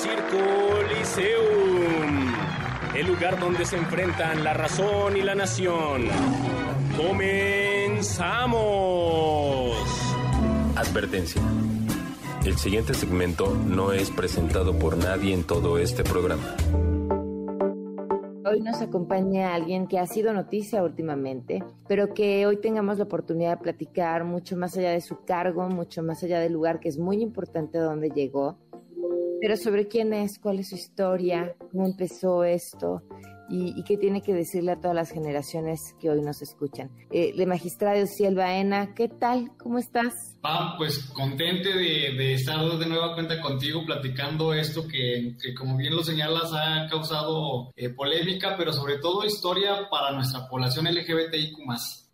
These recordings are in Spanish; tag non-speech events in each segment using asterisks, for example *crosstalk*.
Circo Liceum, el lugar donde se enfrentan la razón y la nación. ¡Comenzamos! Advertencia. El siguiente segmento no es presentado por nadie en todo este programa. Hoy nos acompaña alguien que ha sido noticia últimamente, pero que hoy tengamos la oportunidad de platicar mucho más allá de su cargo, mucho más allá del lugar que es muy importante donde llegó, pero sobre quién es, cuál es su historia, cómo empezó esto y, y qué tiene que decirle a todas las generaciones que hoy nos escuchan. Eh, de magistrado Ciel Baena, ¿qué tal? ¿Cómo estás? Pam, pues contente de, de estar de nueva cuenta contigo platicando esto que, que como bien lo señalas ha causado eh, polémica, pero sobre todo historia para nuestra población LGBTIQ+.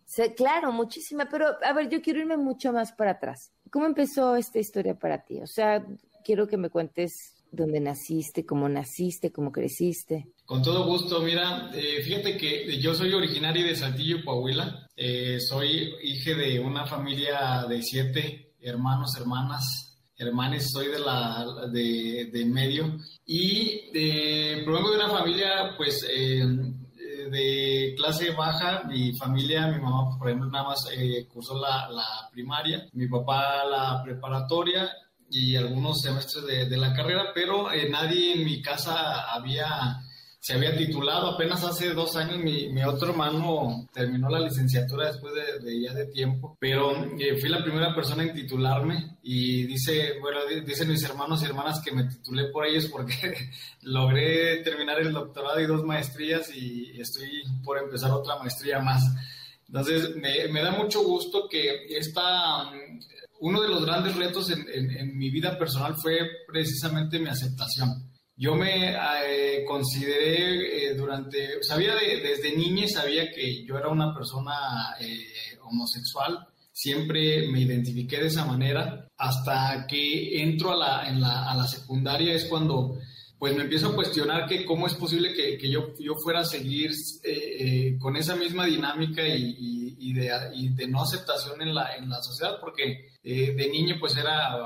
Sí, claro, muchísima, pero a ver, yo quiero irme mucho más para atrás. ¿Cómo empezó esta historia para ti? O sea, quiero que me cuentes dónde naciste, cómo naciste, cómo creciste. Con todo gusto, mira, eh, fíjate que yo soy originario de Saltillo, Coahuila. Eh, soy hijo de una familia de siete hermanos, hermanas, hermanes. Soy de la de, de medio y de, provengo de una familia, pues, eh, de clase baja. Mi familia, mi mamá, por ejemplo, nada más eh, cursó la, la primaria, mi papá la preparatoria y algunos semestres de, de la carrera, pero eh, nadie en mi casa había se había titulado apenas hace dos años. Mi, mi otro hermano terminó la licenciatura después de, de ya de tiempo, pero eh, fui la primera persona en titularme y dice, bueno, di- dicen mis hermanos y hermanas que me titulé por ellos porque *laughs* logré terminar el doctorado y dos maestrías y estoy por empezar otra maestría más. Entonces, me, me da mucho gusto que esta, uno de los grandes retos en, en- en mi vida personal fue precisamente mi aceptación. Yo me eh, consideré eh, durante, sabía de- desde niña, sabía que yo era una persona eh, homosexual, siempre me identifiqué de esa manera, hasta que entro a la, en la, a la secundaria es cuando pues me empiezo a cuestionar que cómo es posible que, que yo, yo fuera a seguir eh, eh, con esa misma dinámica y, y- y de, y de no aceptación en la, en la sociedad, porque eh, de niño pues era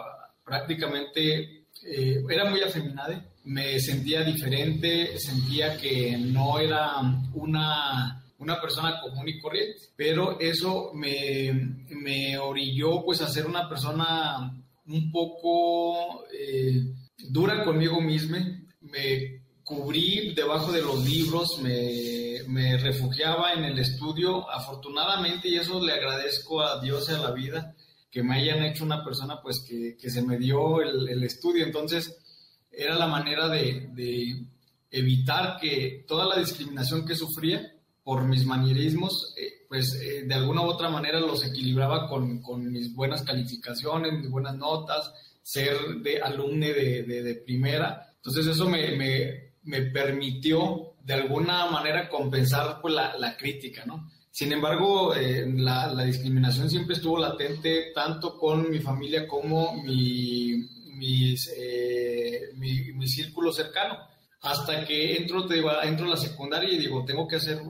prácticamente, eh, era muy afeminado, me sentía diferente, sentía que no era una, una persona común y corriente, pero eso me, me orilló pues a ser una persona un poco eh, dura conmigo misma, me cubrí debajo de los libros, me, me refugiaba en el estudio, afortunadamente, y eso le agradezco a Dios y a la vida, que me hayan hecho una persona pues que, que se me dio el, el estudio, entonces era la manera de, de evitar que toda la discriminación que sufría por mis manierismos, eh, pues eh, de alguna u otra manera los equilibraba con, con mis buenas calificaciones, mis buenas notas, ser de alumne de, de, de primera. Entonces eso me, me, me, permitió de alguna manera compensar pues, la, la crítica, ¿no? Sin embargo, eh, la, la, discriminación siempre estuvo latente tanto con mi familia como mi, eh, mi, mi, círculo cercano. Hasta que entro, te entro a la secundaria y digo, tengo que hacer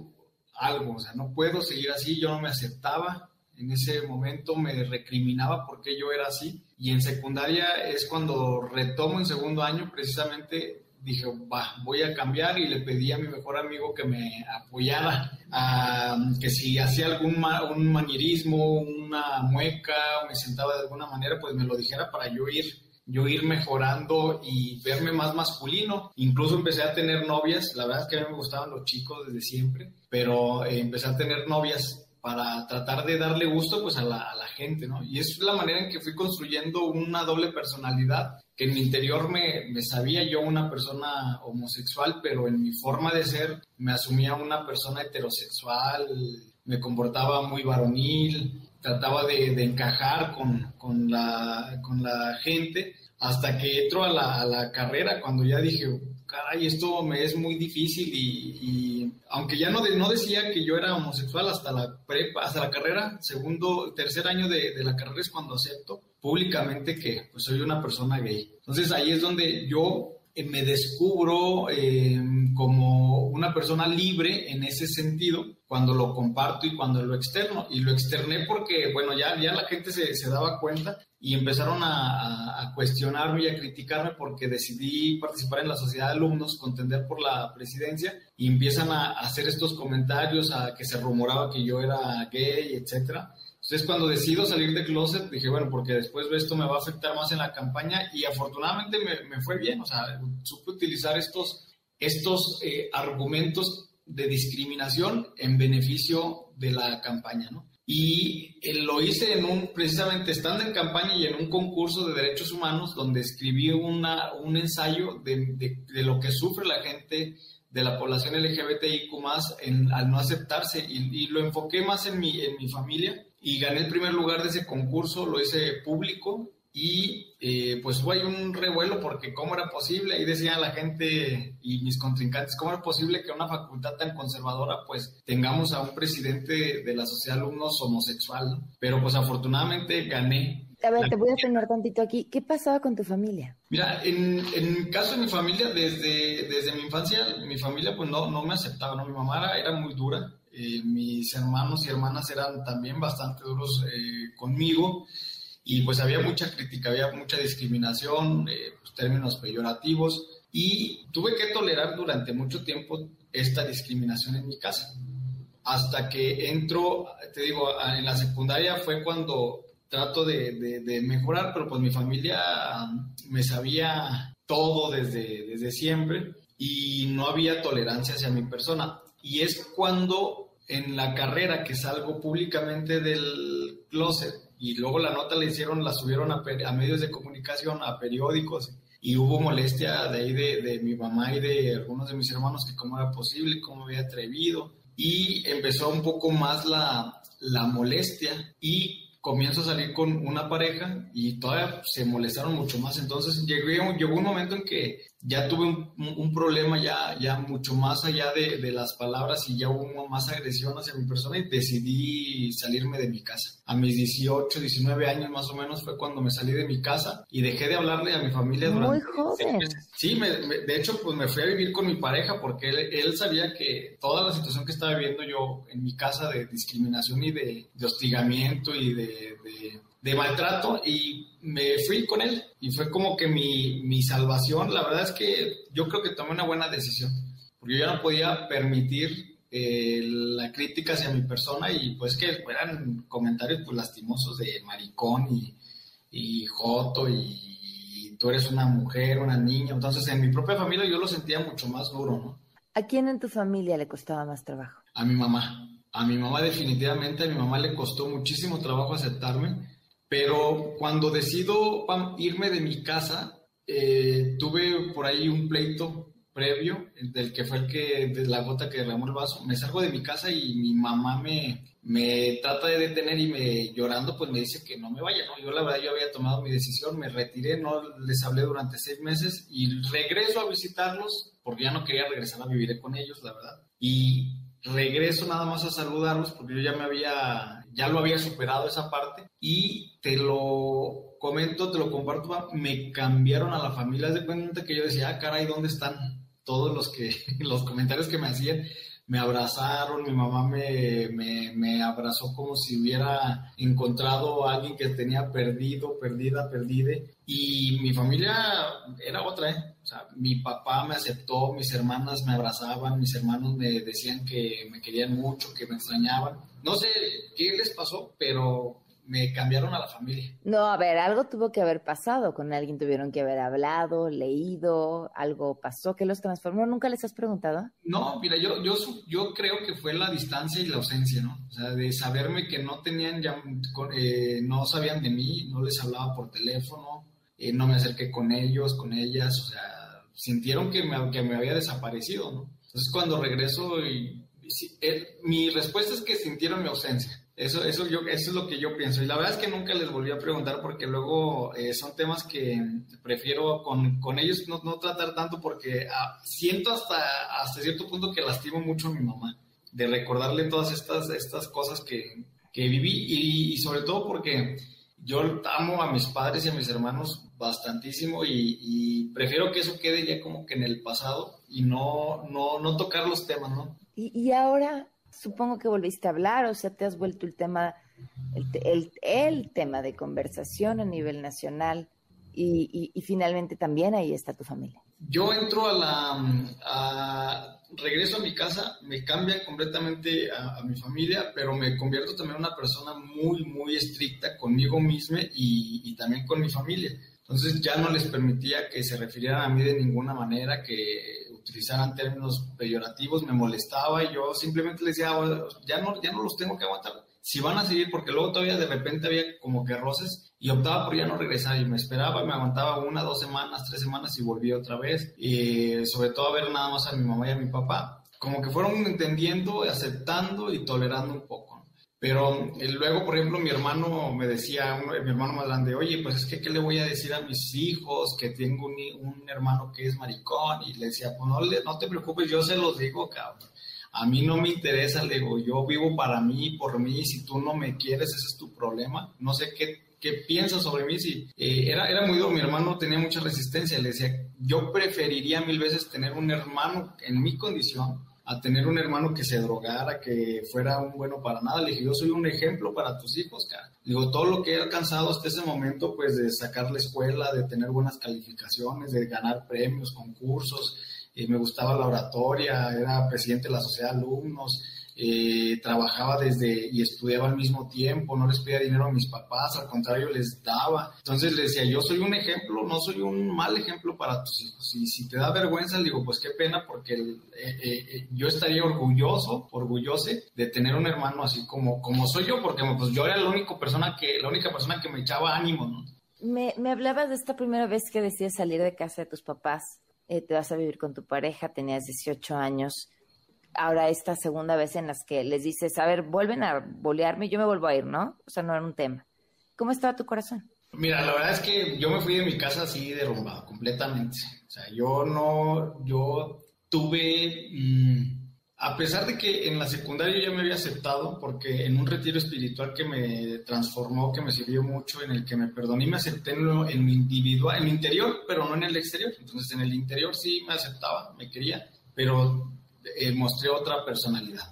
algo, o sea, no puedo seguir así, yo no me aceptaba, en ese momento me recriminaba porque yo era así. Y en secundaria es cuando retomo en segundo año, precisamente dije, va, voy a cambiar y le pedí a mi mejor amigo que me apoyara, a, que si hacía algún ma, un manierismo, una mueca, o me sentaba de alguna manera, pues me lo dijera para yo ir yo ir mejorando y verme más masculino. Incluso empecé a tener novias, la verdad es que a mí me gustaban los chicos desde siempre, pero eh, empecé a tener novias para tratar de darle gusto pues a la, a la, gente, ¿no? Y es la manera en que fui construyendo una doble personalidad, que en mi interior me, me sabía yo una persona homosexual, pero en mi forma de ser me asumía una persona heterosexual, me comportaba muy varonil, trataba de, encajar con, con, la, con la gente, hasta que entro a la, a la carrera, cuando ya dije, caray, esto me es muy difícil y, aunque ya no, no decía que yo era homosexual hasta la prepa, hasta la carrera, segundo, tercer año de, de la carrera es cuando acepto públicamente que pues, soy una persona gay. Entonces ahí es donde yo me descubro eh, como una persona libre en ese sentido cuando lo comparto y cuando lo externo. Y lo externé porque, bueno, ya, ya la gente se, se daba cuenta y empezaron a, a, cuestionarme y a criticarme porque decidí participar en la sociedad de alumnos, contender por la presidencia y empiezan a, a hacer estos comentarios, a que se rumoraba que yo era gay, etcétera. Entonces, cuando decido salir de closet, dije, bueno, porque después esto me va a afectar más en la campaña y afortunadamente me, me fue bien, o sea, supe utilizar estos, estos eh, argumentos de discriminación en beneficio de la campaña, ¿no? Y eh, lo hice en un, precisamente estando en campaña y en un concurso de derechos humanos donde escribí una, un ensayo de, de, de lo que sufre la gente de la población LGBTIQ más al no aceptarse y, y, lo enfoqué más en mi, en mi familia y gané el primer lugar de ese concurso, lo hice público y eh, pues fue un revuelo porque cómo era posible, ahí decía la gente y mis contrincantes, cómo era posible que una facultad tan conservadora pues tengamos a un presidente de la sociedad de alumnos homosexual, pero pues afortunadamente gané. A ver, te voy a frenar tantito aquí. ¿Qué pasaba con tu familia? Mira, en, en caso de mi familia, desde, desde mi infancia, mi familia pues no, no me aceptaba, ¿no? Mi mamá era, era muy dura, eh, mis hermanos y hermanas eran también bastante duros eh, conmigo. Y pues había mucha crítica, había mucha discriminación, eh, pues, términos peyorativos. Y tuve que tolerar durante mucho tiempo esta discriminación en mi casa. Hasta que entro, te digo, en la secundaria fue cuando trato de, de, mejorar, pero pues mi familia me sabía todo desde, desde siempre y no había tolerancia hacia mi persona. Y es cuando en la carrera que salgo públicamente del closet y luego la nota la hicieron, la subieron a, a medios de comunicación, a periódicos y hubo molestia de ahí de, de, mi mamá y de algunos de mis hermanos que cómo era posible, cómo había atrevido y empezó un poco más la, la molestia y comienzo a salir con una pareja y todavía se molestaron mucho más. Entonces llegué, llegó un momento en que ya tuve un, un problema ya, ya mucho más allá de, de, las palabras y ya hubo más agresión hacia mi persona y decidí salirme de mi casa. A mis 18, 19 años más o menos fue cuando me salí de mi casa y dejé de hablarle a mi familia Muy durante... joven. Sí, me, me, de hecho pues me fui a vivir con mi pareja porque él, él, sabía que toda la situación que estaba viviendo yo en mi casa de discriminación y de, de hostigamiento y de, de de maltrato y me fui con él y fue como que mi, mi, salvación. La verdad es que yo creo que tomé una buena decisión, porque yo ya no podía permitir eh, la crítica hacia mi persona y pues que fueran comentarios pues lastimosos de maricón y, y joto y, y, tú eres una mujer, una niña. Entonces en mi propia familia yo lo sentía mucho más duro, ¿no? ¿A quién en tu familia le costaba más trabajo? A mi mamá. A mi mamá definitivamente, a mi mamá le costó muchísimo trabajo aceptarme pero cuando decido irme de mi casa, eh, tuve por ahí un pleito previo, del que fue el que, de la gota que derramó el vaso. Me salgo de mi casa y mi mamá me, me trata de detener y me llorando, pues me dice que no me vaya, ¿no? Yo la verdad yo había tomado mi decisión, me retiré, no les hablé durante seis meses y regreso a visitarlos porque ya no quería regresar a vivir con ellos, la verdad. Y regreso nada más a saludarlos porque yo ya me había, ya lo había superado esa parte y te lo comento, te lo comparto, me cambiaron a la familia, de cuenta que yo decía, ah, caray, ¿dónde están todos los que, *laughs* los comentarios que me hacían? Me abrazaron, mi mamá me, me, me abrazó como si hubiera encontrado a alguien que tenía perdido, perdida, perdide. Y mi familia era otra, ¿eh? O sea, mi papá me aceptó, mis hermanas me abrazaban, mis hermanos me decían que me querían mucho, que me extrañaban. No sé qué les pasó, pero me cambiaron a la familia. No, a ver, algo tuvo que haber pasado, con alguien tuvieron que haber hablado, leído, algo pasó que los transformó, ¿nunca les has preguntado? No, mira, yo, yo, yo creo que fue la distancia y la ausencia, ¿no? O sea, de saberme que no tenían ya, eh, no sabían de mí, no les hablaba por teléfono, eh, no me acerqué con ellos, con ellas, o sea, sintieron que me, que me había desaparecido, ¿no? Entonces cuando regreso y, y mi respuesta es que sintieron mi ausencia Eso, eso, yo, eso es lo que yo pienso. Y la verdad es que nunca les volví a preguntar porque luego eh, son temas que prefiero con, con ellos no, no, tratar tanto porque ah, siento hasta, hasta cierto punto que lastimo mucho a mi mamá de recordarle todas estas, estas cosas que, que viví y, y, sobre todo porque yo amo a mis padres y a mis hermanos bastantísimo y, y, prefiero que eso quede ya como que en el pasado y no, no, no tocar los temas, ¿no? Y, y ahora supongo que volviste a hablar, o sea, te has vuelto el tema, el, el, el tema de conversación a nivel nacional y, finalmente también ahí está tu familia. Yo entro a la, regreso a mi casa, me cambia completamente a, a, mi familia, pero me convierto también en una persona muy, muy estricta conmigo misma y, y también con mi familia. Entonces ya no les permitía que se refirieran a mí de ninguna manera, que utilizaran términos peyorativos, me molestaba y yo simplemente les decía, oh, ya no, ya no los tengo que aguantar. Si van a seguir, porque luego todavía de repente había como que roces y optaba por ya no regresar y me esperaba, me aguantaba una, dos semanas, tres semanas y volvía otra vez. Y sobre todo a ver nada más a mi mamá y a mi papá. Como que fueron entendiendo, aceptando y tolerando un poco. Pero eh, luego, por ejemplo, mi hermano me decía, mi hermano más grande, oye, pues es que, ¿qué le voy a decir a mis hijos? Que tengo un, hermano que es maricón. Y le decía, pues no, no te preocupes, yo se los digo, cabrón. A mí no me interesa, le digo, yo vivo para mí, por mí, si tú no me quieres, ese es tu problema. No sé qué, qué piensas sobre mí. Si, eh, era, era muy duro, mi hermano tenía mucha resistencia. Le decía, yo preferiría mil veces tener un hermano en mi condición a tener un hermano que se drogara, que fuera un bueno para nada. Le dije, yo soy un ejemplo para tus hijos, cara. Digo, todo lo que he alcanzado hasta ese momento, pues de sacar la escuela, de tener buenas calificaciones, de ganar premios, concursos, y me gustaba la oratoria, era presidente de la sociedad de alumnos, eh, trabajaba desde y estudiaba al mismo tiempo, no les pedía dinero a mis papás, al contrario les daba. Entonces les decía, yo soy un ejemplo, no soy un mal ejemplo para tus hijos. Y si te da vergüenza, le digo, pues qué pena, porque eh, eh, eh, yo estaría orgulloso, orgulloso de tener un hermano así como, como soy yo, porque pues yo era la única persona que, la única persona que me echaba ánimo, ¿no? Me, me hablabas de esta primera vez que decías salir de casa de tus papás, te vas a vivir con tu pareja, tenías 18 años ahora esta segunda vez en las que les dices, a ver, vuelven a bolearme, yo me vuelvo a ir, ¿no? O sea, no era un tema. ¿Cómo estaba tu corazón? Mira, la verdad es que yo me fui de mi casa así derrumbado, completamente. O sea, yo no, yo tuve, mmm, a pesar de que en la secundaria ya me había aceptado, porque en un retiro espiritual que me transformó, que me sirvió mucho, en el que me perdoné y me acepté en lo, en lo individual, en lo interior, pero no en el exterior. Entonces, en el interior sí me aceptaba, me quería, pero eh, mostré otra personalidad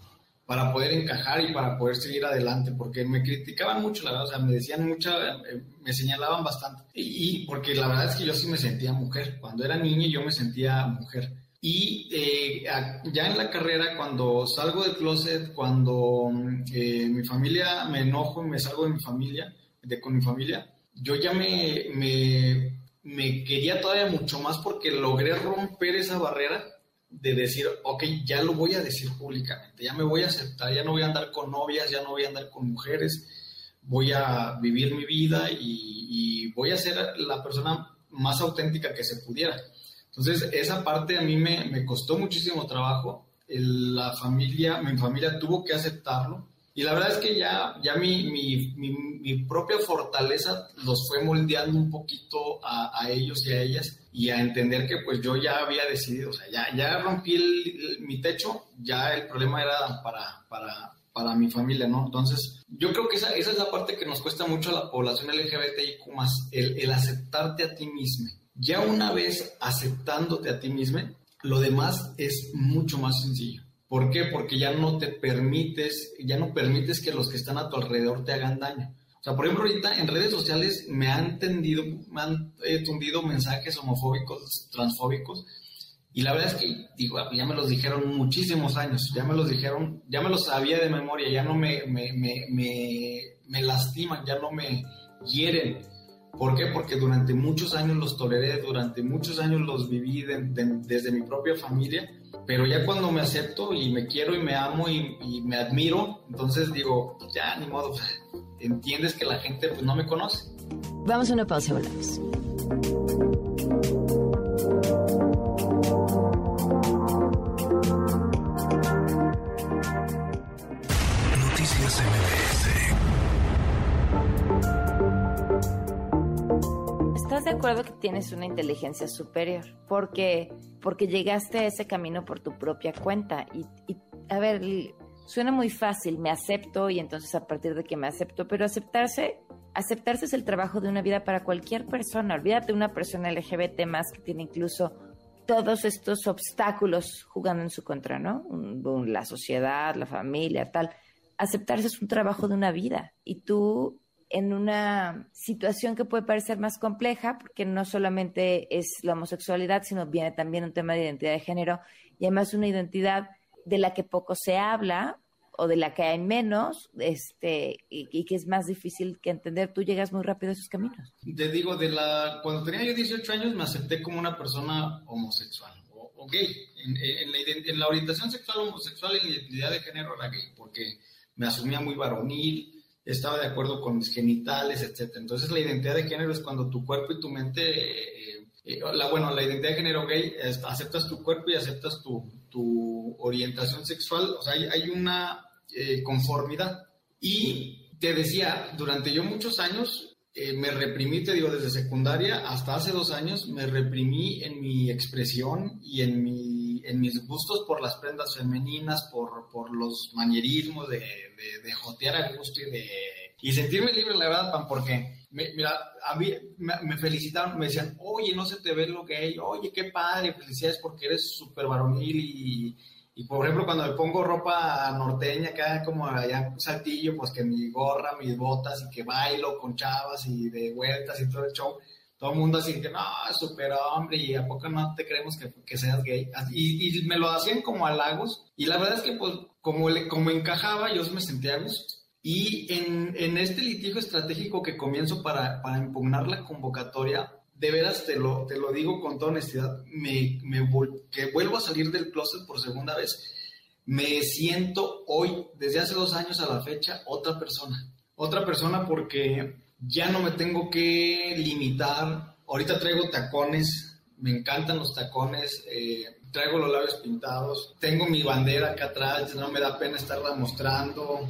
para poder encajar y para poder seguir adelante, porque me criticaban mucho, la verdad, o sea, me decían mucha, eh, me señalaban bastante, y, y, porque la verdad es que yo sí me sentía mujer, cuando era niña yo me sentía mujer. Y eh, ya en la carrera, cuando salgo del closet, cuando eh, mi familia me enojo me salgo de mi familia, de con mi familia, yo ya me, me, me quería todavía mucho más porque logré romper esa barrera de decir, ok, ya lo voy a decir públicamente, ya me voy a aceptar, ya no voy a andar con novias, ya no voy a andar con mujeres, voy a vivir mi vida y, y voy a ser la persona más auténtica que se pudiera. Entonces, esa parte a mí me, me costó muchísimo trabajo. El, la familia, mi familia tuvo que aceptarlo. Y la verdad es que ya, ya mi, mi, mi, mi propia fortaleza los fue moldeando un poquito a, a, ellos y a ellas y a entender que pues yo ya había decidido, o sea, ya, ya rompí el, el, mi techo, ya el problema era para, para, para mi familia, ¿no? Entonces, yo creo que esa, esa es la parte que nos cuesta mucho a la población LGBTIQ+, el, el aceptarte a ti mismo. Ya una vez aceptándote a ti mismo, lo demás es mucho más sencillo. ¿Por qué? Porque ya no te permites, ya no permites que los que están a tu alrededor te hagan daño. O sea, por ejemplo, ahorita en redes sociales me han tendido, me han eh, mensajes homofóbicos, transfóbicos, y la verdad es que, digo, ya me los dijeron muchísimos años, ya me los dijeron, ya me los sabía de memoria, ya no me, me, me, me, me lastiman, ya no me hieren. ¿Por qué? Porque durante muchos años los toleré, durante muchos años los viví de, de, desde mi propia familia, pero ya cuando me acepto y me quiero y me amo y, me admiro, entonces digo, pues ya, ni modo, entiendes que la gente pues no me conoce. Vamos a una pausa y volvemos. De acuerdo que tienes una inteligencia superior? Porque, porque llegaste a ese camino por tu propia cuenta. Y, a ver, suena muy fácil, me acepto y entonces a partir de que me acepto, pero aceptarse, aceptarse es el trabajo de una vida para cualquier persona. Olvídate de una persona LGBT más que tiene incluso todos estos obstáculos jugando en su contra, ¿no? La sociedad, la familia, tal. Aceptarse es un trabajo de una vida y tú en una situación que puede parecer más compleja, porque no solamente es la homosexualidad, sino viene también un tema de identidad de género y además una identidad de la que poco se habla o de la que hay menos, este, y, que es más difícil que entender, tú llegas muy rápido a esos caminos. Te digo, de la, cuando tenía yo 18 años me acepté como una persona homosexual o, gay. En, la, orientación sexual homosexual y en la identidad de género era gay, porque me asumía muy varonil, estaba de acuerdo con mis genitales, etc. Entonces la identidad de género es cuando tu cuerpo y tu mente, eh, eh, la, bueno, la identidad de género gay, aceptas tu cuerpo y aceptas tu, tu orientación sexual, o sea, hay, una eh, conformidad. Y te decía, durante yo muchos años me reprimí, te digo, desde secundaria hasta hace dos años, me reprimí en mi expresión y en, mi, en mis gustos por las prendas femeninas, por, por los manierismos de, de, jotear a gusto y de... Y sentirme libre, la verdad, Pan, porque, mira, a mí me, felicitaron, me decían, oye, no se te ve lo que hay, oye, qué padre, felicidades porque eres súper varonil y, y, por ejemplo, cuando me pongo ropa norteña, acá como allá un saltillo, pues que mi gorra, mis botas y que bailo con chavas y de vueltas y todo el show, todo el mundo así que, no, súper hombre, y a poco no te creemos que, que seas gay. Y, y, me lo hacían como halagos, y la verdad es que, pues, como, le, como encajaba, yo me sentía a gusto. Y en, en este litigio estratégico que comienzo para, para, impugnar la convocatoria, de veras te lo, te lo digo con toda honestidad, me, me que vuelvo a salir del closet por segunda vez. Me siento hoy, desde hace dos años a la fecha, otra persona. Otra persona porque ya no me tengo que limitar. Ahorita traigo tacones, me encantan los tacones, eh, traigo los labios pintados, tengo mi bandera acá atrás, no me da pena estarla mostrando.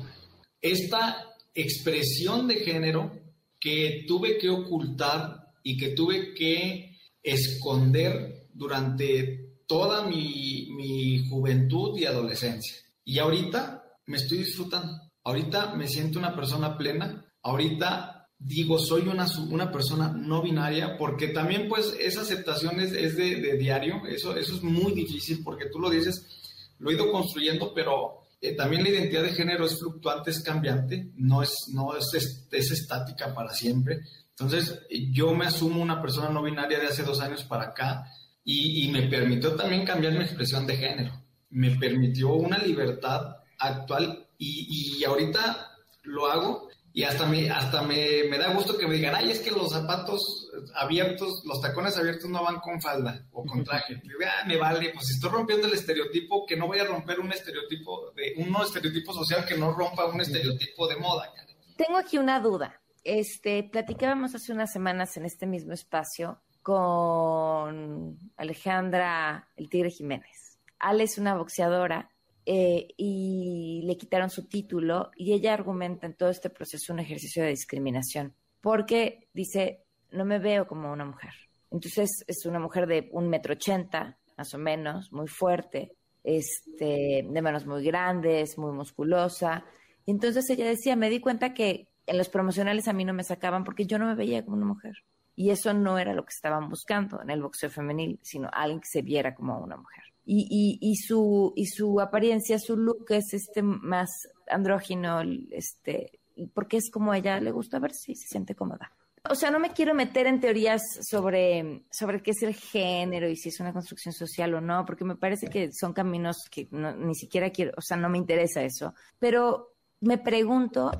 Esta expresión de género que tuve que ocultar y que tuve que esconder durante toda mi, mi juventud y adolescencia. Y ahorita me estoy disfrutando. Ahorita me siento una persona plena. Ahorita digo, soy una, una persona no binaria, porque también pues esa aceptación es, de, diario, eso, eso es muy difícil porque tú lo dices, lo he ido construyendo, pero eh, también la identidad de género es fluctuante, es cambiante, no es, no es, es, estática para siempre. Entonces, yo me asumo una persona no binaria de hace dos años para acá y, y me permitió también cambiar mi expresión de género. Me permitió una libertad actual y, y ahorita lo hago y hasta me, hasta me, me, da gusto que me digan, ay, es que los zapatos abiertos, los tacones abiertos no van con falda o con traje. *laughs* ah, me vale, pues estoy rompiendo el estereotipo, que no voy a romper un estereotipo, de un estereotipo social que no rompa un estereotipo de moda. Tengo aquí una duda. Este, platicábamos hace unas semanas en este mismo espacio con Alejandra El Tigre Jiménez. Ale es una boxeadora eh, y le quitaron su título y ella argumenta en todo este proceso un ejercicio de discriminación porque dice, no me veo como una mujer. Entonces es una mujer de un metro ochenta, más o menos, muy fuerte, este, de manos muy grandes, muy musculosa. Entonces ella decía, me di cuenta que en los promocionales a mí no me sacaban porque yo no me veía como una mujer. Y eso no era lo que estaban buscando en el boxeo femenil, sino alguien que se viera como una mujer y, y, su, y su apariencia, su look es este más andrógino, este, porque es como a ella le gusta ver si se siente cómoda. O sea, no me quiero meter en teorías sobre, sobre qué es el género y si es una construcción social o no, porque me parece que son caminos que ni siquiera quiero, o sea, no me interesa eso. Pero me pregunto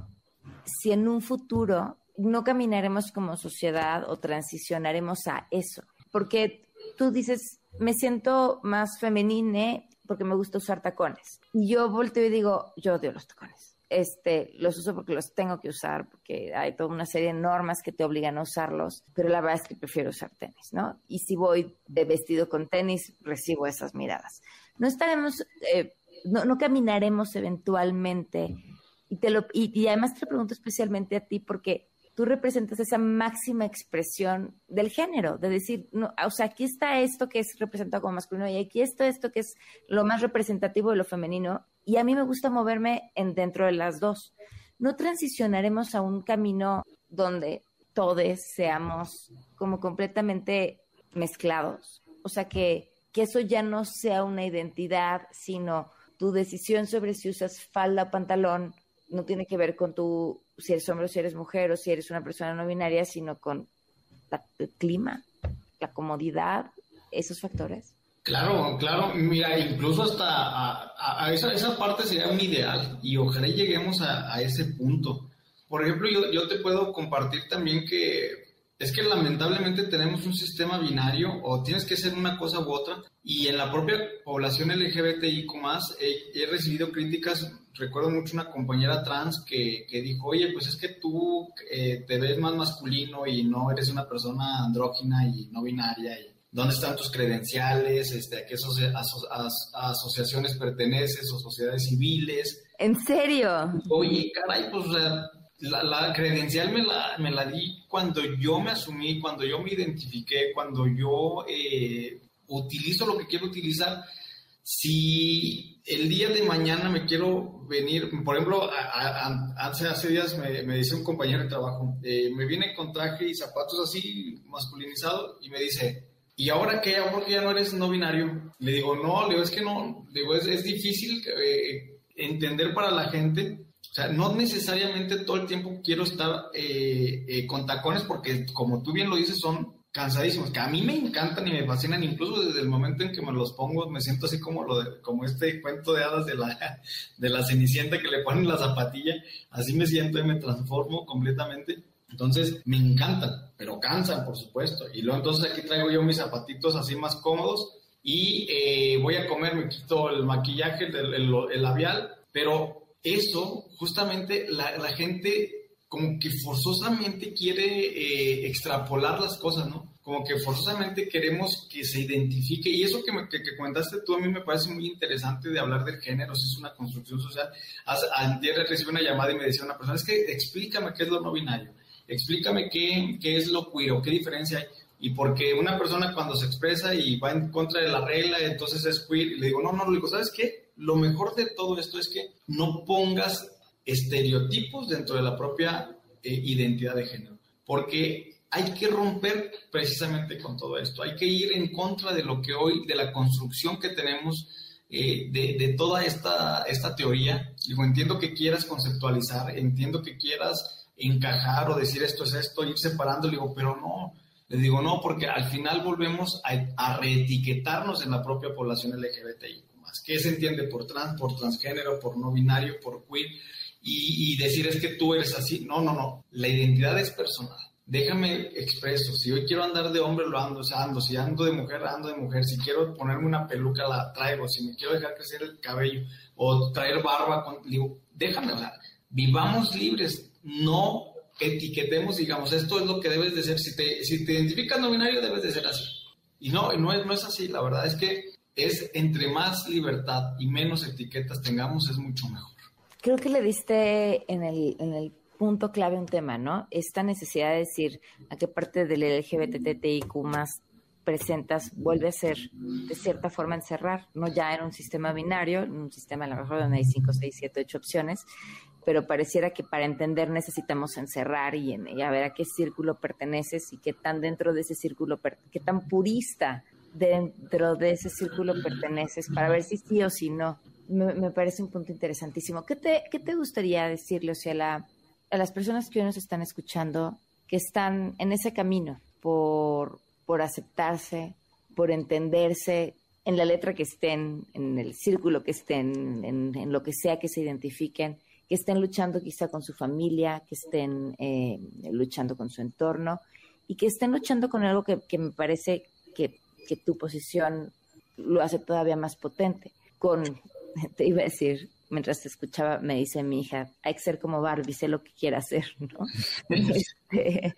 si en un futuro no caminaremos como sociedad o transicionaremos a eso. Porque tú dices, me siento más femenine porque me gusta usar tacones. Y yo volteo y digo, yo odio los tacones. Este, los uso porque los tengo que usar, porque hay toda una serie de normas que te obligan a usarlos, pero la verdad es que prefiero usar tenis, ¿no? Y si voy de vestido con tenis, recibo esas miradas. No estaremos, eh, no, no, caminaremos eventualmente, y, te lo, y, y además te lo pregunto especialmente a ti, porque tú representas esa máxima expresión del género, de decir, no, o sea, aquí está esto que es representado como masculino y aquí está esto que es lo más representativo de lo femenino y a mí me gusta moverme en dentro de las dos. No transicionaremos a un camino donde todos seamos como completamente mezclados, o sea, que, que eso ya no sea una identidad, sino tu decisión sobre si usas falda o pantalón no tiene que ver con tu si eres hombre o si eres mujer o si eres una persona no binaria, sino con el clima, la comodidad, esos factores. Claro, claro, mira, incluso hasta a, esa, esa, parte sería un ideal y ojalá lleguemos a, a ese punto. Por ejemplo, yo, yo, te puedo compartir también que es que lamentablemente tenemos un sistema binario o tienes que ser una cosa u otra y en la propia población LGBTIQ he, he recibido críticas, recuerdo mucho una compañera trans que, que dijo, oye, pues es que tú eh, te ves más masculino y no eres una persona andrógina y no binaria y dónde están tus credenciales, este, a qué asociaciones perteneces o sociedades civiles. ¿En serio? Oye, caray, pues la, credencial me la, me la di cuando yo me asumí, cuando yo me identifiqué, cuando yo eh, utilizo lo que quiero utilizar. Si el día de mañana me quiero venir, por ejemplo, hace, hace días me, me, dice un compañero de trabajo, eh, me viene con traje y zapatos así masculinizado y me dice, ¿y ahora qué? ¿Ahora que ya no eres no binario? Le digo, no, le digo, es que no, le digo, es, es difícil eh, entender para la gente sea, no necesariamente todo el tiempo quiero estar eh, eh, con tacones porque, como tú bien lo dices, son cansadísimos, que a mí me encantan y me fascinan, incluso desde el momento en que me los pongo, me siento así como, lo de, como este cuento de hadas de la, *laughs* de la cenicienta que le ponen la zapatilla, así me siento y me transformo completamente. Entonces, me encantan, pero cansan, por supuesto. Y luego entonces aquí traigo yo mis zapatitos así más cómodos y eh, voy a comer, me quito el maquillaje, el, el labial, pero eso, justamente la, gente como que forzosamente quiere eh, extrapolar las cosas, ¿no? Como que forzosamente queremos que se identifique. Y eso que, me, que, comentaste tú a mí me parece muy interesante de hablar del género, si es una construcción social. Ayer recibí una llamada y me decía una persona, es que explícame qué es lo no binario, explícame qué, qué es lo queer qué diferencia hay. Y porque una persona cuando se expresa y va en contra de la regla, entonces es queer, y le digo, no, no, le digo, ¿sabes qué? Lo mejor de todo esto es que no pongas estereotipos dentro de la propia eh, identidad de género, porque hay que romper precisamente con todo esto, hay que ir en contra de lo que hoy, de la construcción que tenemos eh, de, toda esta, esta teoría. Digo, entiendo que quieras conceptualizar, entiendo que quieras encajar o decir esto es esto, ir separando, digo, pero no, les digo no, porque al final volvemos a, a reetiquetarnos en la propia población LGBTI. ¿Qué se entiende por trans, por transgénero, por no binario, por queer? Y, decir es que tú eres así. No, no, no. La identidad es personal. Déjame expreso. Si hoy quiero andar de hombre, lo ando, o ando. Si ando de mujer, ando de mujer. Si quiero ponerme una peluca, la traigo. Si me quiero dejar crecer el cabello o traer barba, con, digo, déjame, o sea, vivamos libres. No etiquetemos, digamos, esto es lo que debes de ser. Si te, si te identificas no binario, debes de ser así. Y no, no es, no es así. La verdad es que es entre más libertad y menos etiquetas tengamos, es mucho mejor. Creo que le diste en el, en el punto clave un tema, ¿no? Esta necesidad de decir a qué parte del LGBTTIQ más presentas vuelve a ser de cierta forma encerrar, no ya en un sistema binario, en un sistema a lo mejor donde hay 5, 6, 7, 8 opciones, pero pareciera que para entender necesitamos encerrar y, y, a ver a qué círculo perteneces y qué tan dentro de ese círculo, qué tan purista dentro de ese círculo perteneces para ver si sí o si no. Me, parece un punto interesantísimo. ¿Qué te, qué te gustaría decirle, o sea, la, a las personas que hoy nos están escuchando, que están en ese camino por, por aceptarse, por entenderse en la letra que estén, en el círculo que estén, en, lo que sea que se identifiquen, que estén luchando quizá con su familia, que estén eh, luchando con su entorno y que estén luchando con algo que, que me parece que que tu posición lo hace todavía más potente. Con, *laughs* te iba a decir, mientras te escuchaba, me dice mi hija, hay que ser como Barbie, sé lo que quiera hacer, *laughs* ¿no? Este,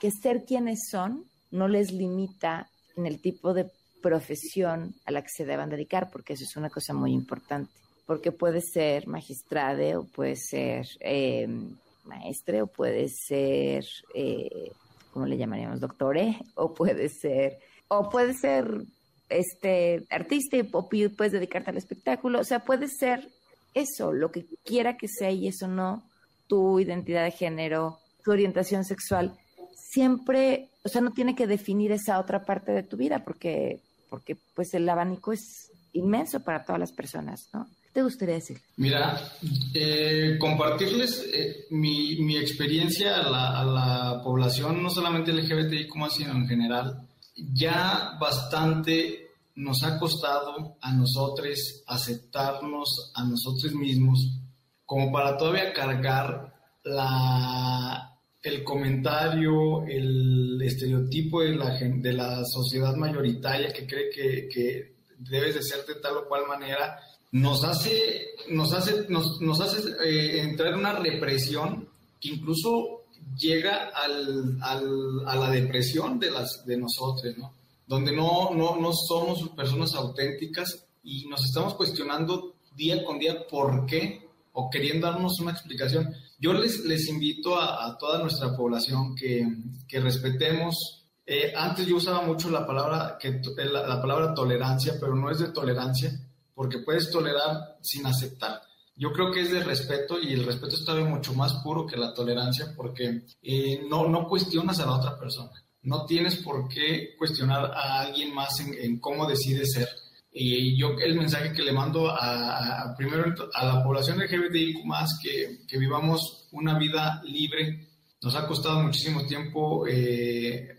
que ser quienes son no les limita en el tipo de profesión a la que se deban dedicar, porque eso es una cosa muy importante. Porque puede ser magistrade o puede ser eh, maestre o puedes ser, eh, ¿cómo le llamaríamos? Doctore, o puedes ser, o puedes ser este artista o puedes dedicarte al espectáculo, o sea, puedes ser eso, lo que quiera que sea y eso no, tu identidad de género, tu orientación sexual, siempre, o sea, no tiene que definir esa otra parte de tu vida porque, porque pues el abanico es inmenso para todas las personas, ¿no? ¿Qué te gustaría decir? Mira, eh, compartirles eh, mi, mi, experiencia a la, a la, población, no solamente LGBTI, como sino en general, ya bastante nos ha costado a nosotros aceptarnos a nosotros mismos como para todavía cargar la, el comentario, el estereotipo de la, de la sociedad mayoritaria que cree que, que debes de ser de tal o cual manera, nos hace, nos hace, nos, nos hace eh, entrar en una represión que incluso llega al, al, a la depresión de, las, de nosotros, ¿no? Donde no, no, no somos personas auténticas y nos estamos cuestionando día con día por qué o queriendo darnos una explicación. Yo les, les invito a, toda nuestra población que, que respetemos. Eh, antes yo usaba mucho la palabra, que, la, la palabra tolerancia, pero no es de tolerancia, porque puedes tolerar sin aceptar. Yo creo que es de respeto y el respeto está mucho más puro que la tolerancia porque eh, no, no cuestionas a la otra persona. No tienes por qué cuestionar a alguien más en, en cómo decide ser. Y yo el mensaje que le mando a, primero a la población LGBTIQ más que, que, vivamos una vida libre. Nos ha costado muchísimo tiempo eh,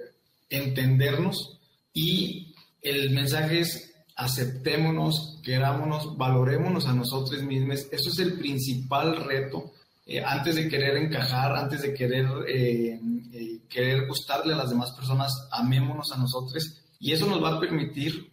entendernos y el mensaje es aceptémonos, querámonos, valorémonos a nosotros mismos. Eso es el principal reto. Eh, antes de querer encajar, antes de querer, eh, eh, querer gustarle a las demás personas, amémonos a nosotros y eso nos va a permitir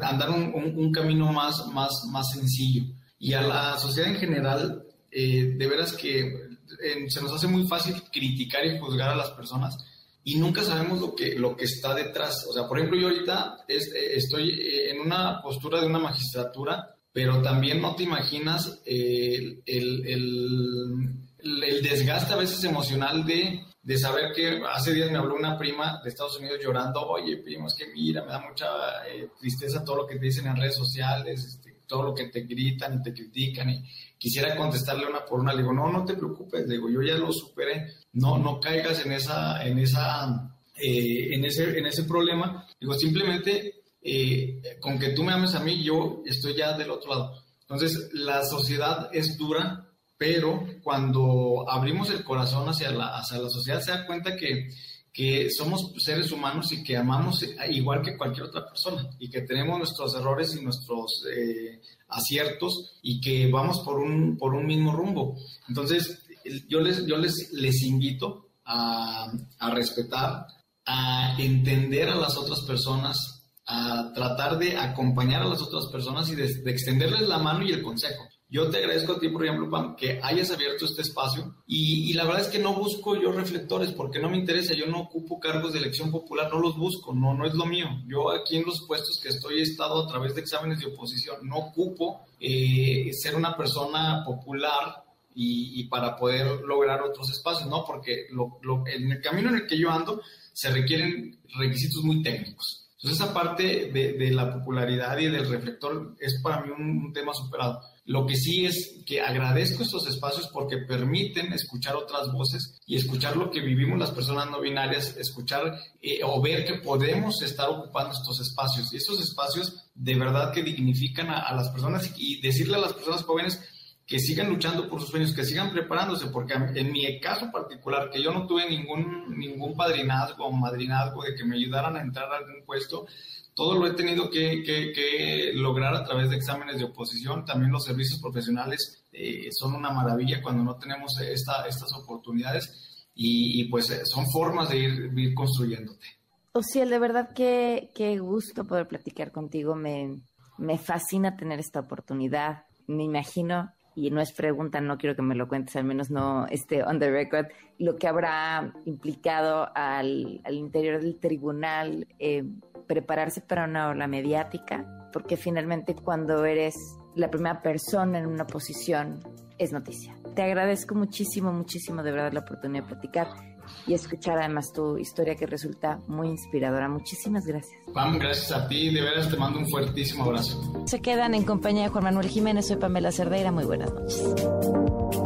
andar un, camino más, más, más sencillo. Y a la sociedad en general, de veras que se nos hace muy fácil criticar y juzgar a las personas, y nunca sabemos lo que, lo que está detrás. O sea, por ejemplo, yo ahorita eh, estoy eh, en una postura de una magistratura, pero también no te imaginas el, el, el, desgaste a veces emocional de, de, saber que hace días me habló una prima de Estados Unidos llorando, oye, primo, es que mira, me da mucha eh, tristeza todo lo que te dicen en redes sociales, este, todo lo que te gritan y te critican y quisiera contestarle una por una, le digo, no, no te preocupes, le digo, yo ya lo superé, no, no caigas en esa, en esa, eh, en ese, en ese problema, digo, simplemente eh, con que tú me ames a mí, yo estoy ya del otro lado. Entonces, la sociedad es dura, pero cuando abrimos el corazón hacia la, hacia la sociedad, se da cuenta que que somos seres humanos y que amamos igual que cualquier otra persona y que tenemos nuestros errores y nuestros eh, aciertos y que vamos por un, por un mismo rumbo. Entonces, yo les, yo les, les invito a, a respetar, a entender a las otras personas, a tratar de acompañar a las otras personas y de extenderles la mano y el consejo. Yo te agradezco a ti, por ejemplo, Pam, que hayas abierto este espacio y, la verdad es que no busco yo reflectores porque no me interesa, yo no ocupo cargos de elección popular, no los busco, no, no es lo mío. Yo aquí en los puestos que estoy he estado a través de exámenes de oposición, no ocupo eh, ser una persona popular y, para poder lograr otros espacios, ¿no? Porque en el camino en el que yo ando se requieren requisitos muy técnicos. Entonces esa parte de, la popularidad y del reflector es para mí un tema superado lo que sí es que agradezco estos espacios porque permiten escuchar otras voces y escuchar lo que vivimos las personas no binarias, escuchar eh, o ver que podemos estar ocupando estos espacios. Y estos espacios de verdad que dignifican a, las personas y decirle a las personas jóvenes que sigan luchando por sus sueños, que sigan preparándose, porque en mi caso particular, que yo no tuve ningún, ningún padrinazgo o madrinazgo de que me ayudaran a entrar a algún puesto, todo lo he tenido que, lograr a través de exámenes de oposición. También los servicios profesionales eh, son una maravilla cuando no tenemos esta, estas oportunidades y, pues eh, son formas de ir, ir construyéndote. Ociel, de verdad que qué gusto poder platicar contigo. Me, me fascina tener esta oportunidad. Me imagino, y no es pregunta, no quiero que me lo cuentes, al menos no esté on the record, lo que habrá implicado al, al interior del tribunal. Eh, prepararse para una ola mediática, porque finalmente cuando eres la primera persona en una posición es noticia. te agradezco muchísimo, muchísimo de verdad la oportunidad de platicar y escuchar además tu historia que resulta muy inspiradora. Muchísimas gracias. Pam, gracias a ti, de veras te mando un fuertísimo abrazo. Se quedan en compañía de Juan Manuel Jiménez, soy Pamela Cerdeira, muy buenas noches.